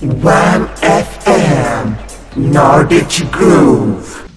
Wham FM Nordic Groove.